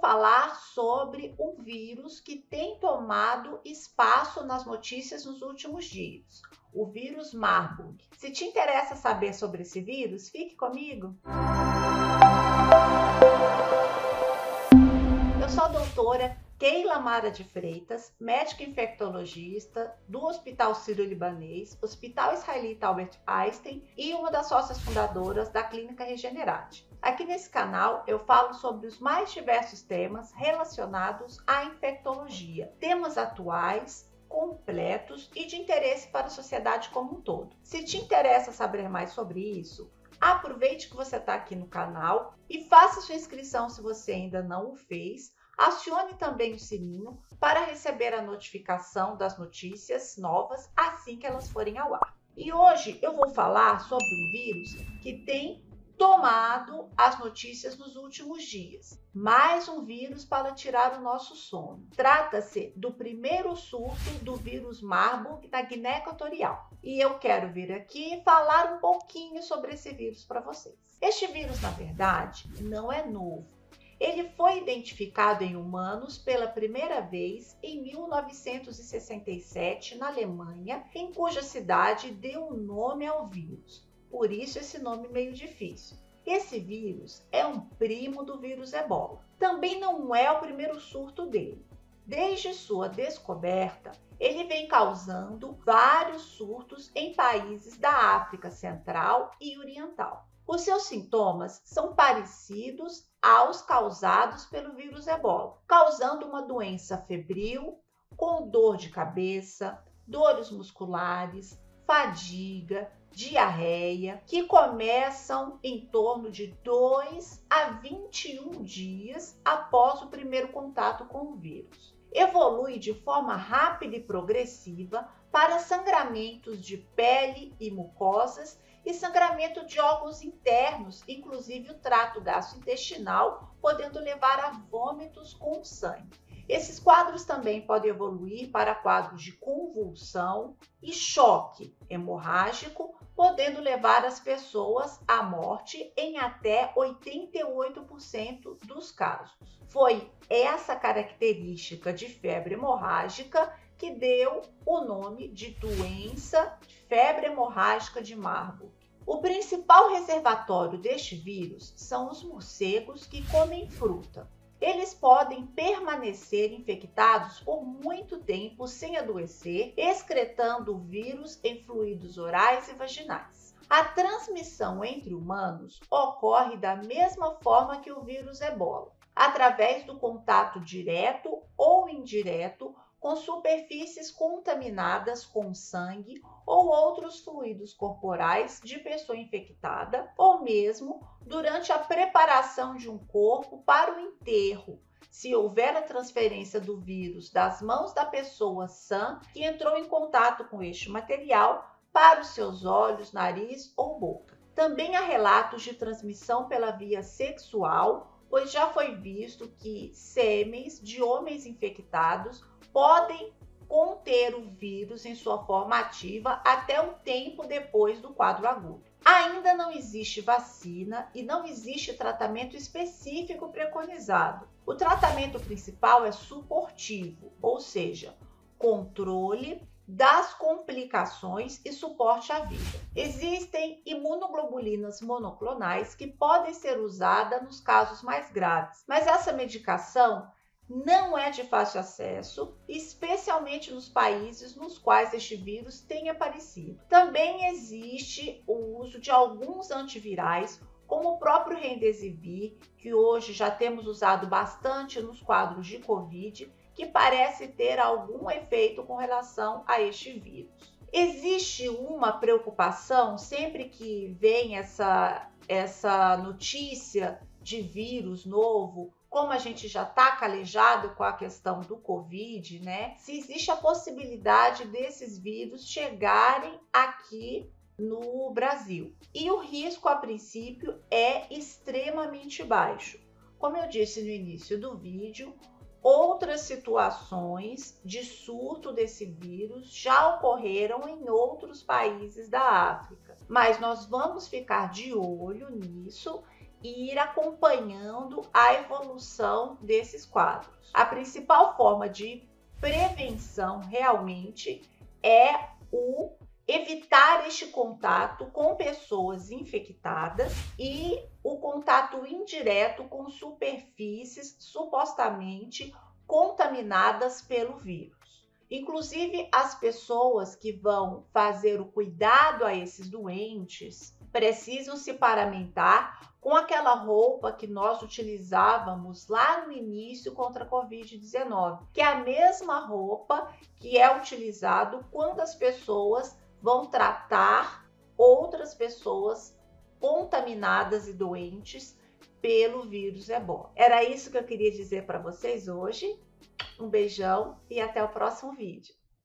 falar sobre um vírus que tem tomado espaço nas notícias nos últimos dias, o vírus Marburg. Se te interessa saber sobre esse vírus, fique comigo. Eu sou a doutora Keila Mara de Freitas, médica infectologista do Hospital Sírio-Libanês, Hospital Israelita Albert Einstein e uma das sócias fundadoras da Clínica Regenerate. Aqui nesse canal eu falo sobre os mais diversos temas relacionados à infectologia, temas atuais, completos e de interesse para a sociedade como um todo. Se te interessa saber mais sobre isso, aproveite que você está aqui no canal e faça sua inscrição se você ainda não o fez Acione também o sininho para receber a notificação das notícias novas assim que elas forem ao ar. E hoje eu vou falar sobre um vírus que tem tomado as notícias nos últimos dias. Mais um vírus para tirar o nosso sono. Trata-se do primeiro surto do vírus Marburg na Guiné Equatorial. E eu quero vir aqui falar um pouquinho sobre esse vírus para vocês. Este vírus, na verdade, não é novo ele foi identificado em humanos pela primeira vez em 1967 na Alemanha, em cuja cidade deu o nome ao vírus. Por isso esse nome meio difícil. Esse vírus é um primo do vírus Ebola. Também não é o primeiro surto dele. Desde sua descoberta, ele vem causando vários surtos em países da África Central e Oriental. Os seus sintomas são parecidos aos causados pelo vírus ebola, causando uma doença febril, com dor de cabeça, dores musculares, fadiga, diarreia, que começam em torno de 2 a 21 dias após o primeiro contato com o vírus. Evolui de forma rápida e progressiva para sangramentos de pele e mucosas e sangramento de órgãos internos, inclusive o trato gastrointestinal, podendo levar a vômitos com sangue. Esses quadros também podem evoluir para quadros de convulsão e choque hemorrágico, podendo levar as pessoas à morte em até 88% dos casos. Foi essa característica de febre hemorrágica que deu o nome de doença de febre hemorrágica de Marburg. O principal reservatório deste vírus são os morcegos que comem fruta. Eles podem permanecer infectados por muito tempo sem adoecer, excretando o vírus em fluidos orais e vaginais. A transmissão entre humanos ocorre da mesma forma que o vírus ebola, através do contato direto ou indireto com superfícies contaminadas com sangue ou outros fluidos corporais de pessoa infectada, ou mesmo durante a preparação de um corpo para o enterro, se houver a transferência do vírus das mãos da pessoa sã que entrou em contato com este material para os seus olhos, nariz ou boca. Também há relatos de transmissão pela via sexual, pois já foi visto que sêmens de homens infectados podem conter o vírus em sua forma ativa até um tempo depois do quadro agudo. Ainda não existe vacina e não existe tratamento específico preconizado. O tratamento principal é suportivo, ou seja, controle das complicações e suporte à vida. Existem imunoglobulinas monoclonais que podem ser usadas nos casos mais graves, mas essa medicação não é de fácil acesso, especialmente nos países nos quais este vírus tem aparecido. Também existe o uso de alguns antivirais, como o próprio Remdesivir, que hoje já temos usado bastante nos quadros de Covid, que parece ter algum efeito com relação a este vírus. Existe uma preocupação sempre que vem essa, essa notícia de vírus novo como a gente já está calejado com a questão do Covid, né? Se existe a possibilidade desses vírus chegarem aqui no Brasil. E o risco, a princípio, é extremamente baixo. Como eu disse no início do vídeo, outras situações de surto desse vírus já ocorreram em outros países da África. Mas nós vamos ficar de olho nisso ir acompanhando a evolução desses quadros. A principal forma de prevenção realmente é evitar este contato com pessoas infectadas e o contato indireto com superfícies supostamente contaminadas pelo vírus. Inclusive, as pessoas que vão fazer o cuidado a esses doentes precisam se paramentar com aquela roupa que nós utilizávamos lá no início contra a Covid-19, que é a mesma roupa que é utilizado quando as pessoas vão tratar outras pessoas contaminadas e doentes pelo vírus ebola. Era isso que eu queria dizer para vocês hoje. Um beijão e até o próximo vídeo.